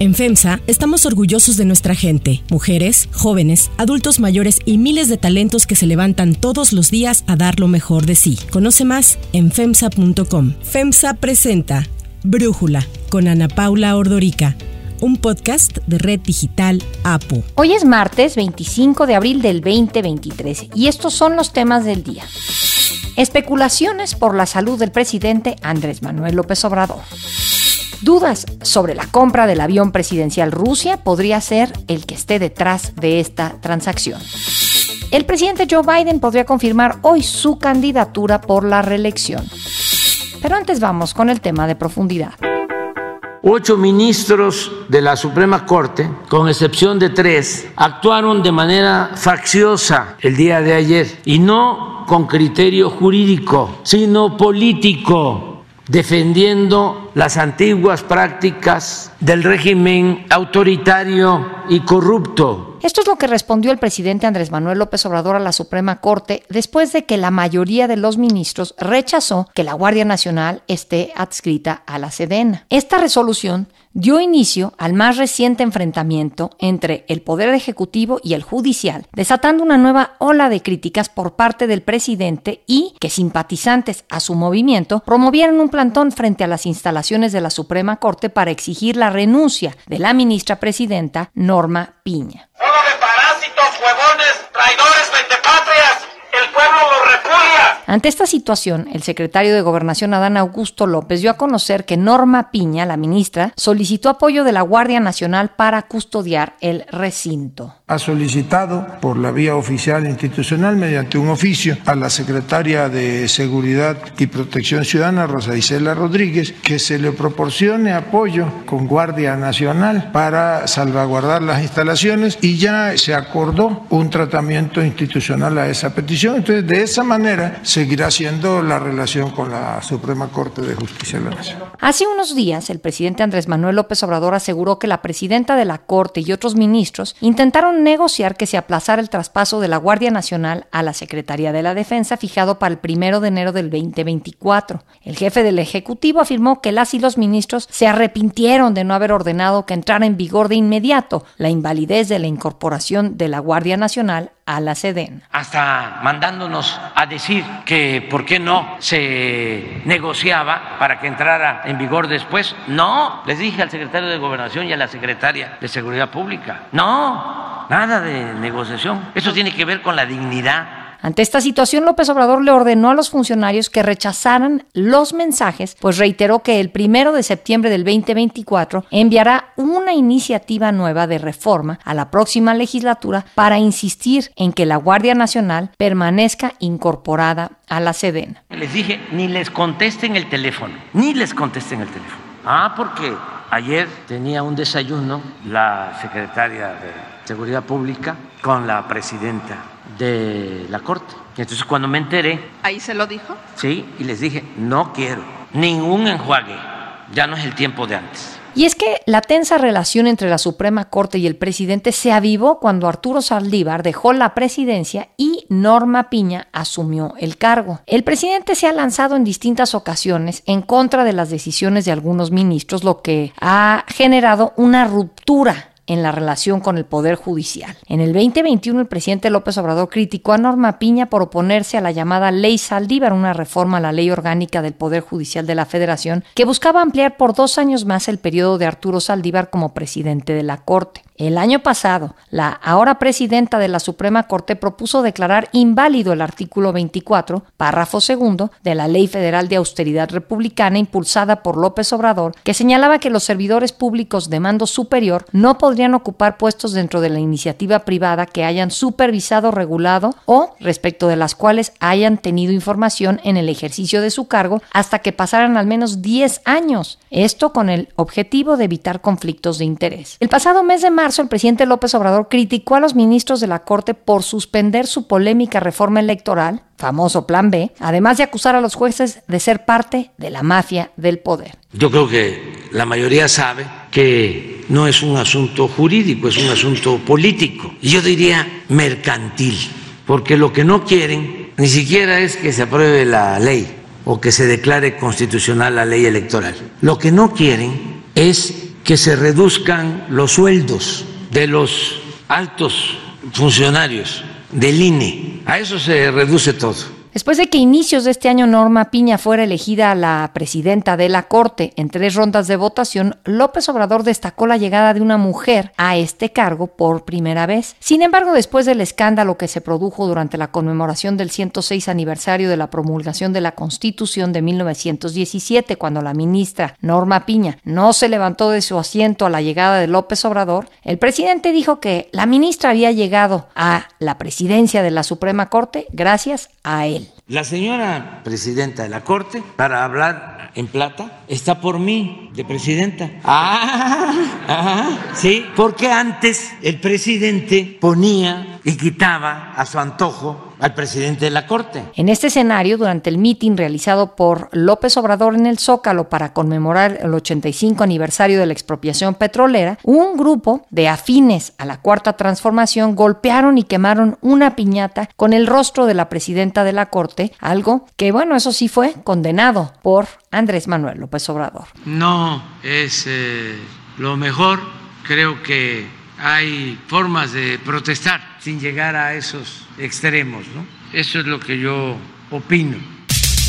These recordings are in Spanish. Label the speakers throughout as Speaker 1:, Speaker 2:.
Speaker 1: En FEMSA estamos orgullosos de nuestra gente, mujeres, jóvenes, adultos mayores y miles de talentos que se levantan todos los días a dar lo mejor de sí. Conoce más en FEMSA.com. FEMSA presenta Brújula con Ana Paula Ordorica un podcast de Red Digital APO.
Speaker 2: Hoy es martes 25 de abril del 2023 y estos son los temas del día. Especulaciones por la salud del presidente Andrés Manuel López Obrador. Dudas sobre la compra del avión presidencial Rusia podría ser el que esté detrás de esta transacción. El presidente Joe Biden podría confirmar hoy su candidatura por la reelección. Pero antes vamos con el tema de profundidad.
Speaker 3: Ocho ministros de la Suprema Corte, con excepción de tres, actuaron de manera facciosa el día de ayer y no con criterio jurídico, sino político, defendiendo las antiguas prácticas del régimen autoritario y corrupto
Speaker 2: esto es lo que respondió el presidente Andrés Manuel López Obrador a la Suprema Corte después de que la mayoría de los ministros rechazó que la Guardia Nacional esté adscrita a la Sedena. Esta resolución dio inicio al más reciente enfrentamiento entre el Poder Ejecutivo y el Judicial, desatando una nueva ola de críticas por parte del presidente y que simpatizantes a su movimiento promovieron un plantón frente a las instalaciones de la Suprema Corte para exigir la renuncia de la ministra presidenta Norma Piña
Speaker 4: huevones, traidores, vendepatrias. El pueblo lo repudia.
Speaker 2: Ante esta situación, el secretario de Gobernación Adán Augusto López dio a conocer que Norma Piña, la ministra, solicitó apoyo de la Guardia Nacional para custodiar el recinto
Speaker 5: ha solicitado por la vía oficial institucional mediante un oficio a la secretaria de Seguridad y Protección Ciudadana, Rosa Isela Rodríguez, que se le proporcione apoyo con Guardia Nacional para salvaguardar las instalaciones y ya se acordó un tratamiento institucional a esa petición. Entonces, de esa manera seguirá siendo la relación con la Suprema Corte de Justicia de la Nación.
Speaker 2: Hace unos días, el presidente Andrés Manuel López Obrador aseguró que la presidenta de la Corte y otros ministros intentaron negociar que se aplazara el traspaso de la Guardia Nacional a la Secretaría de la Defensa fijado para el primero de enero del 2024. El jefe del Ejecutivo afirmó que las y los ministros se arrepintieron de no haber ordenado que entrara en vigor de inmediato la invalidez de la incorporación de la Guardia Nacional a la SEDEN.
Speaker 3: Hasta mandándonos a decir que por qué no se negociaba para que entrara en vigor después. No, les dije al secretario de Gobernación y a la secretaria de Seguridad Pública. No, nada de negociación. Eso tiene que ver con la dignidad
Speaker 2: ante esta situación, López Obrador le ordenó a los funcionarios que rechazaran los mensajes, pues reiteró que el primero de septiembre del 2024 enviará una iniciativa nueva de reforma a la próxima legislatura para insistir en que la Guardia Nacional permanezca incorporada a la Sedena.
Speaker 3: Les dije, ni les contesten el teléfono, ni les contesten el teléfono. Ah, porque ayer tenía un desayuno la secretaria de Seguridad Pública con la presidenta de la Corte. Entonces cuando me enteré...
Speaker 6: ¿Ahí se lo dijo?
Speaker 3: Sí, y les dije, no quiero ningún enjuague, ya no es el tiempo de antes.
Speaker 2: Y es que la tensa relación entre la Suprema Corte y el presidente se avivó cuando Arturo Saldívar dejó la presidencia y Norma Piña asumió el cargo. El presidente se ha lanzado en distintas ocasiones en contra de las decisiones de algunos ministros, lo que ha generado una ruptura en la relación con el Poder Judicial. En el 2021, el presidente López Obrador criticó a Norma Piña por oponerse a la llamada Ley Saldívar, una reforma a la ley orgánica del Poder Judicial de la Federación, que buscaba ampliar por dos años más el periodo de Arturo Saldívar como presidente de la Corte. El año pasado, la ahora presidenta de la Suprema Corte propuso declarar inválido el artículo 24, párrafo segundo, de la Ley Federal de Austeridad Republicana impulsada por López Obrador, que señalaba que los servidores públicos de mando superior no podrían ocupar puestos dentro de la iniciativa privada que hayan supervisado, regulado o respecto de las cuales hayan tenido información en el ejercicio de su cargo hasta que pasaran al menos 10 años. Esto con el objetivo de evitar conflictos de interés. El pasado mes de marzo, el presidente López Obrador criticó a los ministros de la Corte por suspender su polémica reforma electoral, famoso Plan B, además de acusar a los jueces de ser parte de la mafia del poder.
Speaker 3: Yo creo que la mayoría sabe que no es un asunto jurídico, es un asunto político, y yo diría mercantil, porque lo que no quieren ni siquiera es que se apruebe la ley o que se declare constitucional la ley electoral. Lo que no quieren es que se reduzcan los sueldos de los altos funcionarios del INE. A eso se reduce todo.
Speaker 2: Después de que inicios de este año Norma Piña fuera elegida la presidenta de la Corte en tres rondas de votación, López Obrador destacó la llegada de una mujer a este cargo por primera vez. Sin embargo, después del escándalo que se produjo durante la conmemoración del 106 aniversario de la promulgación de la Constitución de 1917, cuando la ministra Norma Piña no se levantó de su asiento a la llegada de López Obrador, el presidente dijo que la ministra había llegado a la presidencia de la Suprema Corte gracias a él.
Speaker 3: La señora presidenta de la Corte, para hablar en plata, está por mí de presidenta. Ah, ah, sí, porque antes el presidente ponía y quitaba a su antojo al presidente de la Corte.
Speaker 2: En este escenario, durante el mitin realizado por López Obrador en el Zócalo para conmemorar el 85 aniversario de la expropiación petrolera, un grupo de afines a la Cuarta Transformación golpearon y quemaron una piñata con el rostro de la presidenta de la Corte, algo que, bueno, eso sí fue condenado por Andrés Manuel López Obrador.
Speaker 3: No es eh, lo mejor, creo que hay formas de protestar sin llegar a esos extremos, ¿no? Eso es lo que yo opino.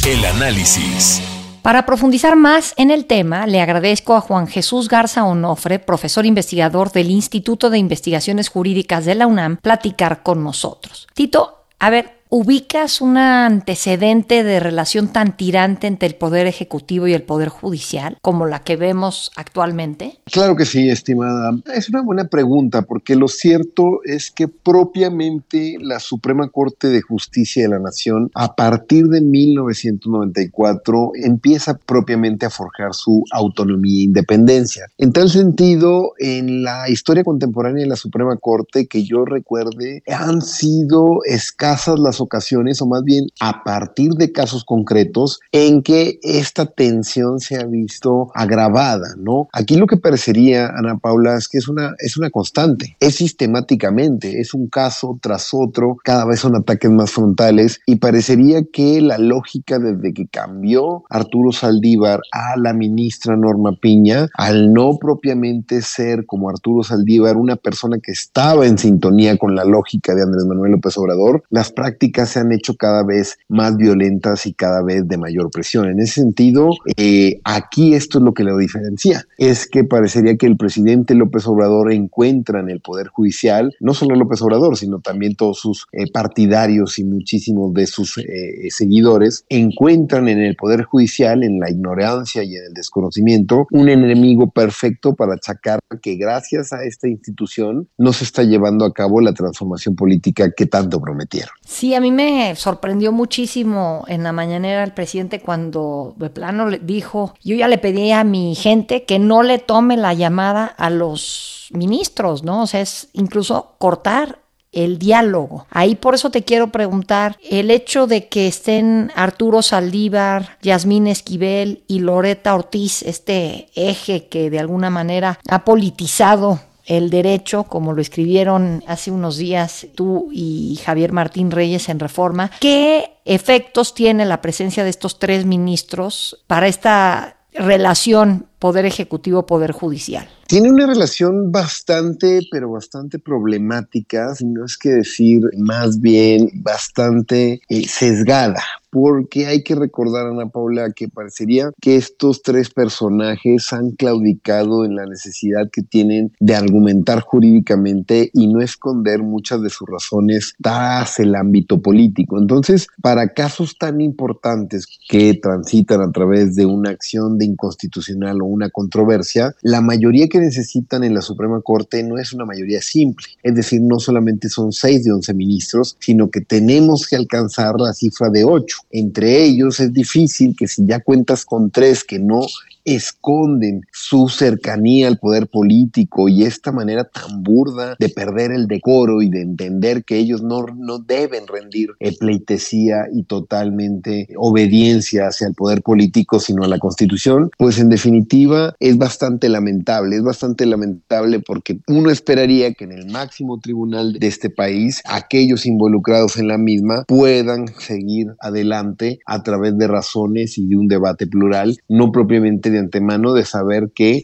Speaker 6: El análisis.
Speaker 2: Para profundizar más en el tema, le agradezco a Juan Jesús Garza Onofre, profesor investigador del Instituto de Investigaciones Jurídicas de la UNAM, platicar con nosotros. Tito, a ver, ¿Ubicas un antecedente de relación tan tirante entre el Poder Ejecutivo y el Poder Judicial como la que vemos actualmente?
Speaker 7: Claro que sí, estimada. Es una buena pregunta porque lo cierto es que propiamente la Suprema Corte de Justicia de la Nación, a partir de 1994, empieza propiamente a forjar su autonomía e independencia. En tal sentido, en la historia contemporánea de la Suprema Corte, que yo recuerde, han sido escasas las ocasiones, o más bien a partir de casos concretos, en que esta tensión se ha visto agravada, ¿no? Aquí lo que parecería, Ana Paula, es que es una, es una constante, es sistemáticamente, es un caso tras otro, cada vez son ataques más frontales y parecería que la lógica desde que cambió Arturo Saldívar a la ministra Norma Piña, al no propiamente ser como Arturo Saldívar una persona que estaba en sintonía con la lógica de Andrés Manuel López Obrador, las prácticas se han hecho cada vez más violentas y cada vez de mayor presión. En ese sentido, eh, aquí esto es lo que lo diferencia, es que parecería que el presidente López Obrador encuentra en el Poder Judicial, no solo López Obrador, sino también todos sus eh, partidarios y muchísimos de sus eh, seguidores, encuentran en el Poder Judicial, en la ignorancia y en el desconocimiento, un enemigo perfecto para achacar que gracias a esta institución no se está llevando a cabo la transformación política que tanto prometieron.
Speaker 2: Sí, mí me sorprendió muchísimo en la mañanera el presidente cuando de plano le dijo, yo ya le pedí a mi gente que no le tome la llamada a los ministros, ¿no? O sea, es incluso cortar el diálogo. Ahí por eso te quiero preguntar, el hecho de que estén Arturo Saldívar, Yasmín Esquivel y Loreta Ortiz, este eje que de alguna manera ha politizado el derecho, como lo escribieron hace unos días tú y Javier Martín Reyes en Reforma, ¿qué efectos tiene la presencia de estos tres ministros para esta relación poder ejecutivo, poder judicial?
Speaker 7: Tiene una relación bastante, pero bastante problemática, si no es que decir más bien bastante eh, sesgada, porque hay que recordar, Ana Paula, que parecería que estos tres personajes han claudicado en la necesidad que tienen de argumentar jurídicamente y no esconder muchas de sus razones tras el ámbito político. Entonces, para casos tan importantes que transitan a través de una acción de inconstitucional o una controversia, la mayoría que necesitan en la Suprema Corte no es una mayoría simple, es decir, no solamente son seis de once ministros, sino que tenemos que alcanzar la cifra de ocho. Entre ellos es difícil que si ya cuentas con tres que no esconden su cercanía al poder político y esta manera tan burda de perder el decoro y de entender que ellos no, no deben rendir pleitesía y totalmente obediencia hacia el poder político, sino a la constitución, pues en definitiva es bastante lamentable, es bastante lamentable porque uno esperaría que en el máximo tribunal de este país aquellos involucrados en la misma puedan seguir adelante a través de razones y de un debate plural, no propiamente de antemano de saber que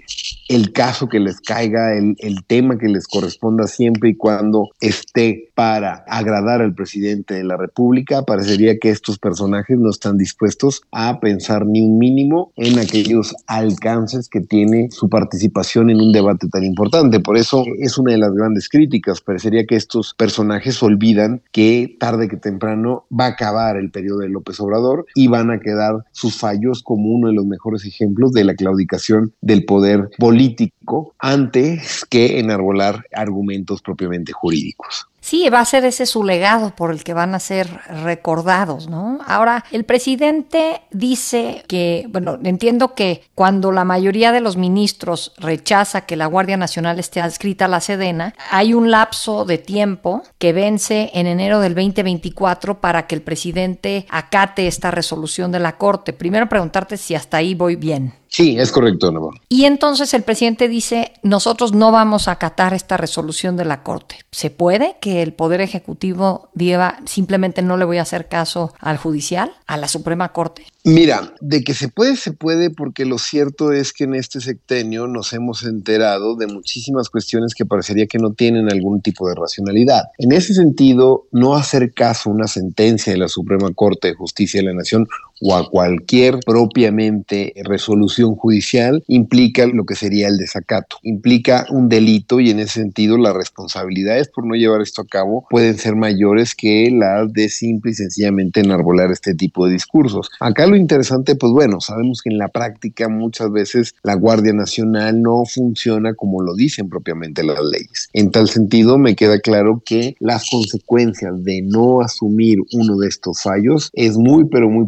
Speaker 7: el caso que les caiga, el, el, tema que les corresponda siempre y cuando esté para agradar al presidente de la República, parecería que estos personajes no están dispuestos a pensar ni un mínimo en aquellos alcances que tiene su participación en un debate tan importante. Por eso es una de las grandes críticas. Parecería que estos personajes olvidan que tarde que temprano va a acabar el periodo de López Obrador y van a quedar sus fallos como uno de los mejores ejemplos de la claudicación del poder político antes que enarbolar argumentos propiamente jurídicos.
Speaker 2: Sí, va a ser ese su legado por el que van a ser recordados, ¿no? Ahora, el presidente dice que, bueno, entiendo que cuando la mayoría de los ministros rechaza que la Guardia Nacional esté adscrita a la Sedena, hay un lapso de tiempo que vence en enero del 2024 para que el presidente acate esta resolución de la Corte. Primero preguntarte si hasta ahí voy bien.
Speaker 7: Sí, es correcto, Navarro.
Speaker 2: Y entonces el presidente dice, nosotros no vamos a acatar esta resolución de la Corte. ¿Se puede que el Poder Ejecutivo diga simplemente no le voy a hacer caso al judicial, a la Suprema Corte?
Speaker 7: Mira, de que se puede, se puede, porque lo cierto es que en este sextenio nos hemos enterado de muchísimas cuestiones que parecería que no tienen algún tipo de racionalidad. En ese sentido, no hacer caso a una sentencia de la Suprema Corte de Justicia de la Nación o a cualquier propiamente resolución judicial implica lo que sería el desacato, implica un delito y en ese sentido las responsabilidades por no llevar esto a cabo pueden ser mayores que las de simple y sencillamente enarbolar este tipo de discursos. Acá lo interesante, pues bueno, sabemos que en la práctica muchas veces la Guardia Nacional no funciona como lo dicen propiamente las leyes. En tal sentido, me queda claro que las consecuencias de no asumir uno de estos fallos es muy, pero muy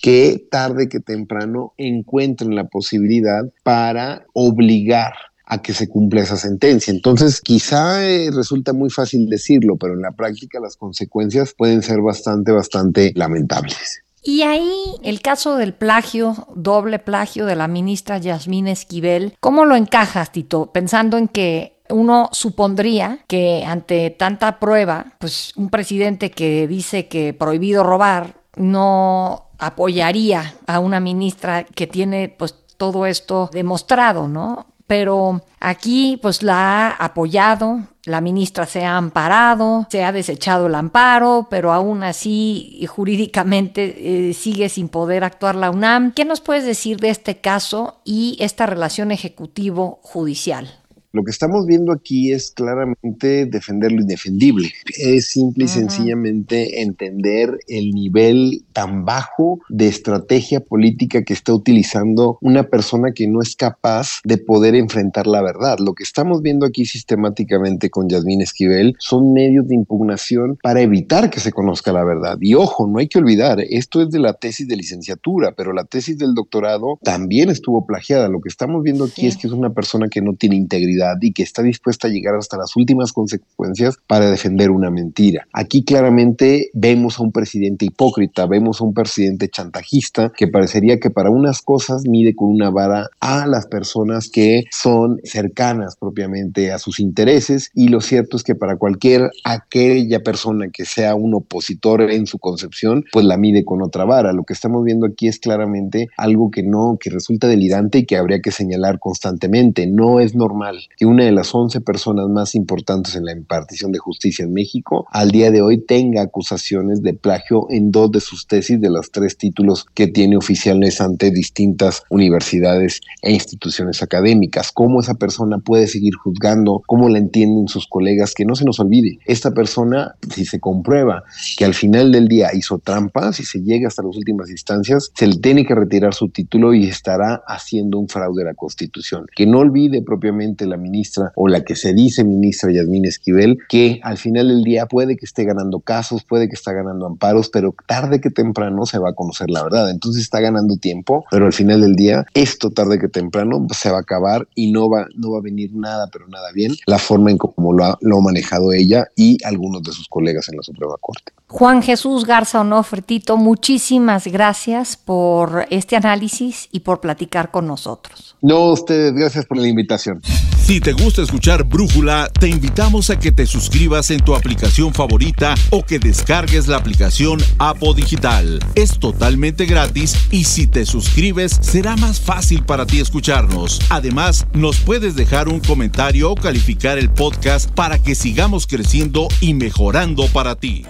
Speaker 7: que tarde que temprano encuentren la posibilidad para obligar a que se cumpla esa sentencia. Entonces, quizá eh, resulta muy fácil decirlo, pero en la práctica las consecuencias pueden ser bastante, bastante lamentables.
Speaker 2: Y ahí el caso del plagio, doble plagio de la ministra Yasmín Esquivel, ¿cómo lo encajas, Tito? Pensando en que uno supondría que ante tanta prueba, pues un presidente que dice que prohibido robar no apoyaría a una ministra que tiene pues todo esto demostrado, ¿no? Pero aquí pues la ha apoyado, la ministra se ha amparado, se ha desechado el amparo, pero aún así jurídicamente eh, sigue sin poder actuar la UNAM. ¿Qué nos puedes decir de este caso y esta relación ejecutivo-judicial?
Speaker 7: Lo que estamos viendo aquí es claramente defender lo indefendible. Es simple y sencillamente entender el nivel tan bajo de estrategia política que está utilizando una persona que no es capaz de poder enfrentar la verdad. Lo que estamos viendo aquí sistemáticamente con Yasmín Esquivel son medios de impugnación para evitar que se conozca la verdad. Y ojo, no hay que olvidar, esto es de la tesis de licenciatura, pero la tesis del doctorado también estuvo plagiada. Lo que estamos viendo aquí es que es una persona que no tiene integridad y que está dispuesta a llegar hasta las últimas consecuencias para defender una mentira. Aquí claramente vemos a un presidente hipócrita, vemos a un presidente chantajista que parecería que para unas cosas mide con una vara a las personas que son cercanas propiamente a sus intereses y lo cierto es que para cualquier aquella persona que sea un opositor en su concepción, pues la mide con otra vara. Lo que estamos viendo aquí es claramente algo que no, que resulta delirante y que habría que señalar constantemente. No es normal que una de las 11 personas más importantes en la impartición de justicia en México al día de hoy tenga acusaciones de plagio en dos de sus tesis de los tres títulos que tiene oficiales ante distintas universidades e instituciones académicas. ¿Cómo esa persona puede seguir juzgando? ¿Cómo la entienden sus colegas? Que no se nos olvide, esta persona, si se comprueba que al final del día hizo trampa, si se llega hasta las últimas instancias, se le tiene que retirar su título y estará haciendo un fraude a la Constitución. Que no olvide propiamente la ministra o la que se dice ministra Yasmín Esquivel, que al final del día puede que esté ganando casos, puede que esté ganando amparos, pero tarde que temprano se va a conocer la verdad. Entonces está ganando tiempo, pero al final del día, esto tarde que temprano se va a acabar y no va, no va a venir nada, pero nada bien, la forma en cómo lo ha, lo ha manejado ella y algunos de sus colegas en la Suprema Corte.
Speaker 2: Juan Jesús Garza Onofretito, muchísimas gracias por este análisis y por platicar con nosotros.
Speaker 7: No, ustedes, gracias por la invitación.
Speaker 6: Si te gusta escuchar Brújula, te invitamos a que te suscribas en tu aplicación favorita o que descargues la aplicación Apo Digital. Es totalmente gratis y si te suscribes será más fácil para ti escucharnos. Además, nos puedes dejar un comentario o calificar el podcast para que sigamos creciendo y mejorando para ti.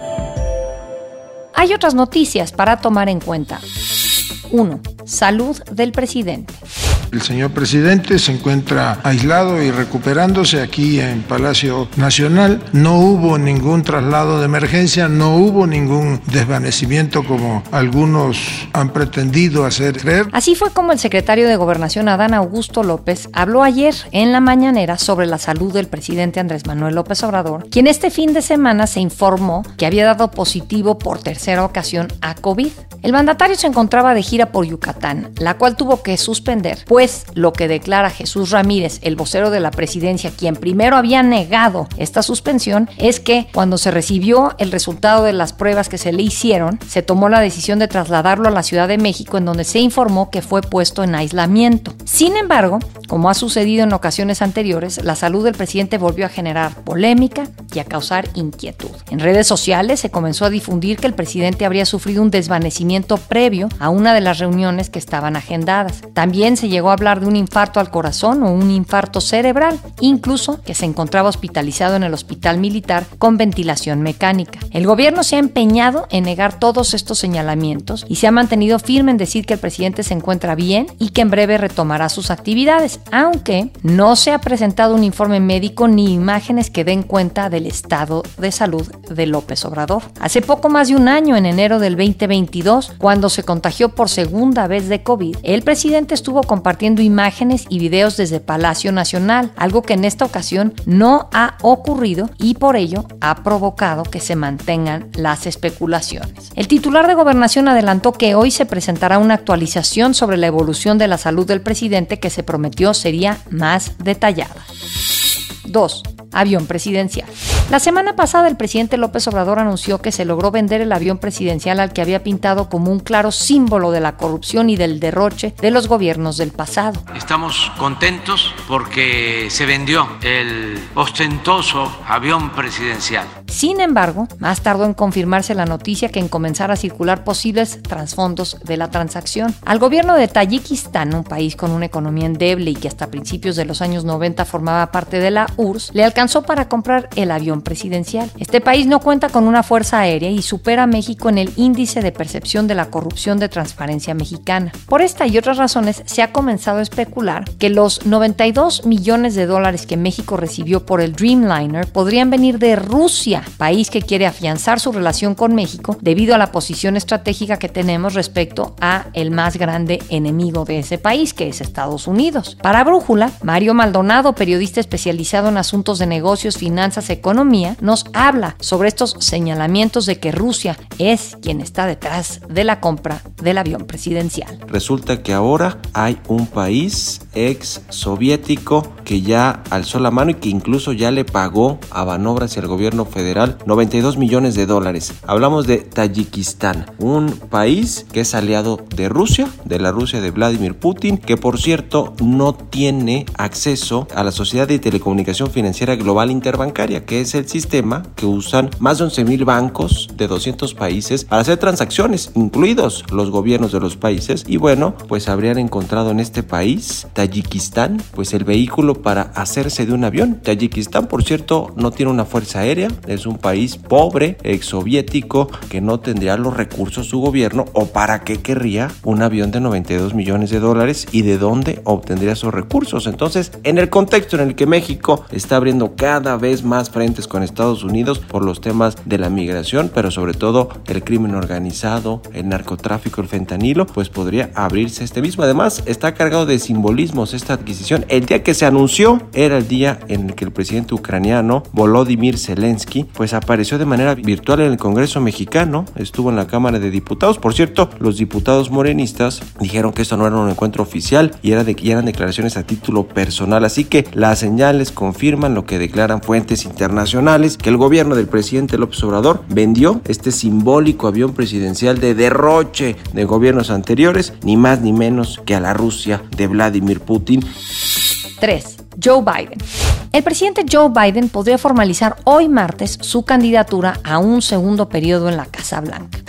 Speaker 2: Hay otras noticias para tomar en cuenta. 1. Salud del presidente.
Speaker 5: El señor presidente se encuentra aislado y recuperándose aquí en Palacio Nacional. No hubo ningún traslado de emergencia, no hubo ningún desvanecimiento como algunos han pretendido hacer creer.
Speaker 2: Así fue como el secretario de Gobernación Adán Augusto López habló ayer en la mañanera sobre la salud del presidente Andrés Manuel López Obrador, quien este fin de semana se informó que había dado positivo por tercera ocasión a COVID. El mandatario se encontraba de gira por Yucatán, la cual tuvo que suspender, pues lo que declara Jesús Ramírez, el vocero de la presidencia, quien primero había negado esta suspensión, es que cuando se recibió el resultado de las pruebas que se le hicieron, se tomó la decisión de trasladarlo a la Ciudad de México, en donde se informó que fue puesto en aislamiento. Sin embargo, como ha sucedido en ocasiones anteriores, la salud del presidente volvió a generar polémica y a causar inquietud. En redes sociales se comenzó a difundir que el presidente habría sufrido un desvanecimiento previo a una de las reuniones que estaban agendadas. También se llegó hablar de un infarto al corazón o un infarto cerebral, incluso que se encontraba hospitalizado en el hospital militar con ventilación mecánica. El gobierno se ha empeñado en negar todos estos señalamientos y se ha mantenido firme en decir que el presidente se encuentra bien y que en breve retomará sus actividades, aunque no se ha presentado un informe médico ni imágenes que den cuenta del estado de salud de López Obrador. Hace poco más de un año, en enero del 2022, cuando se contagió por segunda vez de COVID, el presidente estuvo compartiendo imágenes y videos desde Palacio Nacional, algo que en esta ocasión no ha ocurrido y por ello ha provocado que se mantengan las especulaciones. El titular de gobernación adelantó que hoy se presentará una actualización sobre la evolución de la salud del presidente que se prometió sería más detallada. 2 avión presidencial. La semana pasada el presidente López Obrador anunció que se logró vender el avión presidencial al que había pintado como un claro símbolo de la corrupción y del derroche de los gobiernos del pasado.
Speaker 3: Estamos contentos porque se vendió el ostentoso avión presidencial.
Speaker 2: Sin embargo, más tardó en confirmarse la noticia que en comenzar a circular posibles trasfondos de la transacción. Al gobierno de Tayikistán, un país con una economía endeble y que hasta principios de los años 90 formaba parte de la URSS, le alcanzó para comprar el avión presidencial. Este país no cuenta con una fuerza aérea y supera a México en el índice de percepción de la corrupción de transparencia mexicana. Por esta y otras razones se ha comenzado a especular que los 92 millones de dólares que México recibió por el Dreamliner podrían venir de Rusia, país que quiere afianzar su relación con México debido a la posición estratégica que tenemos respecto a el más grande enemigo de ese país, que es Estados Unidos. Para Brújula, Mario Maldonado, periodista especializado en asuntos de negocios, finanzas, economía, nos habla sobre estos señalamientos de que Rusia es quien está detrás de la compra del avión presidencial.
Speaker 8: Resulta que ahora hay un país ex soviético que ya alzó la mano y que incluso ya le pagó a Banobras y al gobierno federal 92 millones de dólares. Hablamos de Tayikistán, un país que es aliado de Rusia, de la Rusia de Vladimir Putin, que por cierto no tiene acceso a la sociedad de telecomunicación financiera global interbancaria, que es el sistema que usan más de 11 mil bancos de 200 países para hacer transacciones, incluidos los gobiernos de los países. Y bueno, pues habrían encontrado en este país, Tayikistán, pues el vehículo para hacerse de un avión. Tayikistán, por cierto, no tiene una fuerza aérea, es un país pobre, ex soviético, que no tendría los recursos su gobierno o para qué querría un avión de 92 millones de dólares y de dónde obtendría esos recursos. Entonces, en el contexto en el que México está abriendo cada vez más frentes con Estados Unidos por los temas de la migración, pero sobre todo el crimen organizado, el narcotráfico, el fentanilo, pues podría abrirse este mismo. Además, está cargado de simbolismos esta adquisición. El día que se anunció era el día en el que el presidente ucraniano Volodymyr Zelensky pues apareció de manera virtual en el Congreso mexicano, estuvo en la Cámara de Diputados. Por cierto, los diputados morenistas dijeron que esto no era un encuentro oficial y, era de, y eran declaraciones a título personal. Así que las señales confirman lo que declaran fuentes internacionales, que el gobierno del presidente López Obrador vendió este simbólico avión presidencial de derroche de gobiernos anteriores, ni más ni menos que a la Rusia de Vladimir Putin.
Speaker 2: 3. Joe Biden. El presidente Joe Biden podría formalizar hoy martes su candidatura a un segundo periodo en la Casa Blanca.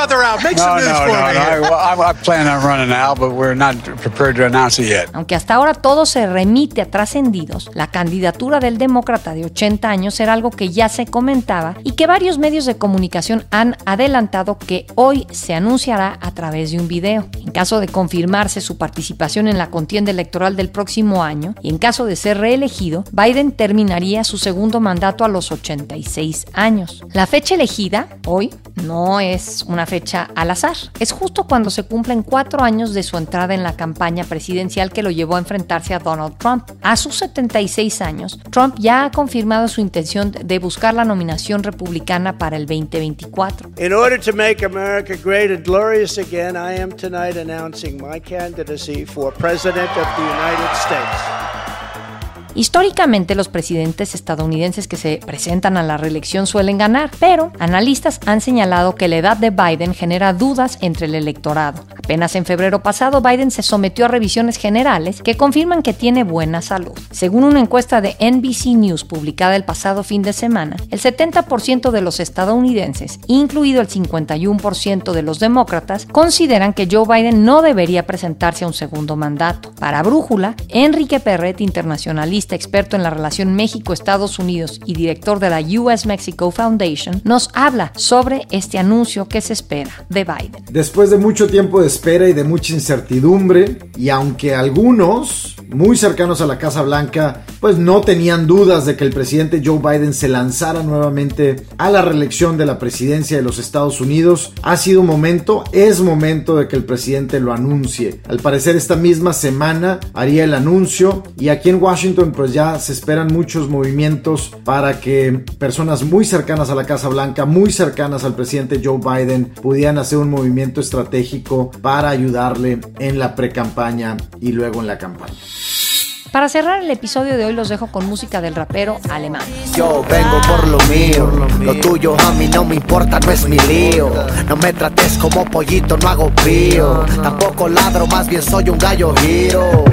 Speaker 9: Saying that you would be taking part in our upcoming election in 2024.
Speaker 10: Well, I'll either, I'll, either, I'll either be rolling an egg or you know, being the, the you know the guy who's pushing them out.
Speaker 9: Come on, help a, help a brother out. Make
Speaker 10: no,
Speaker 9: some news
Speaker 10: no,
Speaker 9: for
Speaker 10: no,
Speaker 9: me.
Speaker 10: no. Well, I, I plan on running out, but we're not prepared to announce it yet.
Speaker 2: Aunque hasta ahora todo se remite a trascendidos, la candidatura del demócrata de 80 años era algo que ya se comentaba y que varios medios de comunicación han adelantado que hoy se anunciará a través de un video. En caso de confirmarse su participación en la contienda electoral del próximo año y en caso de ser reelegido, Biden terminaría su segundo mandato a los 86 años. La fecha elegida, hoy, no es una fecha al azar. Es justo cuando se cumplen cuatro años de su entrada en la campaña presidencial que lo llevó a enfrentarse a Donald Trump. A sus 76 años, Trump ya ha confirmado su intención de buscar la nominación republicana para el 2024.
Speaker 11: In order to make America great and glorious again, I am tonight announcing my candidacy for President of the United States.
Speaker 2: Históricamente los presidentes estadounidenses que se presentan a la reelección suelen ganar, pero analistas han señalado que la edad de Biden genera dudas entre el electorado. Apenas en febrero pasado Biden se sometió a revisiones generales que confirman que tiene buena salud. Según una encuesta de NBC News publicada el pasado fin de semana, el 70% de los estadounidenses, incluido el 51% de los demócratas, consideran que Joe Biden no debería presentarse a un segundo mandato. Para Brújula, Enrique Perret, internacionalista experto en la relación México-Estados Unidos y director de la US Mexico Foundation, nos habla sobre este anuncio que se espera de Biden.
Speaker 12: Después de mucho tiempo de espera y de mucha incertidumbre, y aunque algunos muy cercanos a la Casa Blanca, pues no tenían dudas de que el presidente Joe Biden se lanzara nuevamente a la reelección de la presidencia de los Estados Unidos, ha sido momento, es momento de que el presidente lo anuncie. Al parecer esta misma semana haría el anuncio y aquí en Washington pues ya se esperan muchos movimientos para que personas muy cercanas a la Casa Blanca, muy cercanas al presidente Joe Biden, pudieran hacer un movimiento estratégico para ayudarle en la pre-campaña y luego en la campaña.
Speaker 2: Para cerrar el episodio de hoy los dejo con música del rapero alemán.
Speaker 13: Yo vengo por lo mío, lo tuyo a mí no me importa, no es mi lío. No me trates como pollito, no hago pío. Tampoco ladro, más bien soy un gallo giro.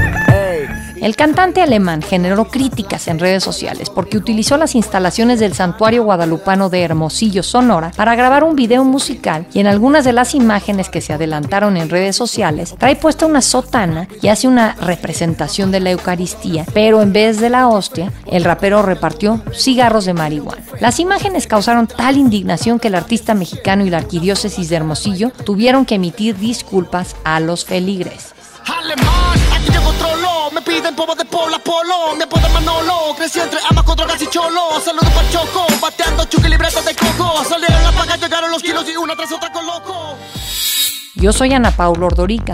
Speaker 2: El cantante alemán generó críticas en redes sociales porque utilizó las instalaciones del santuario guadalupano de Hermosillo, Sonora, para grabar un video musical y en algunas de las imágenes que se adelantaron en redes sociales trae puesta una sotana y hace una representación de la Eucaristía, pero en vez de la hostia, el rapero repartió cigarros de marihuana. Las imágenes causaron tal indignación que el artista mexicano y la arquidiócesis de Hermosillo tuvieron que emitir disculpas a los feligreses.
Speaker 14: Alemán, piden polvo de pola polo, me puedo Manolo, crecí entre con drogas y cholo, saludo para Choco, bateando chuki libreta de coco, salieron la paga, llegaron los kilos y una tras otra con loco.
Speaker 2: Yo soy Ana Paula Ordorica.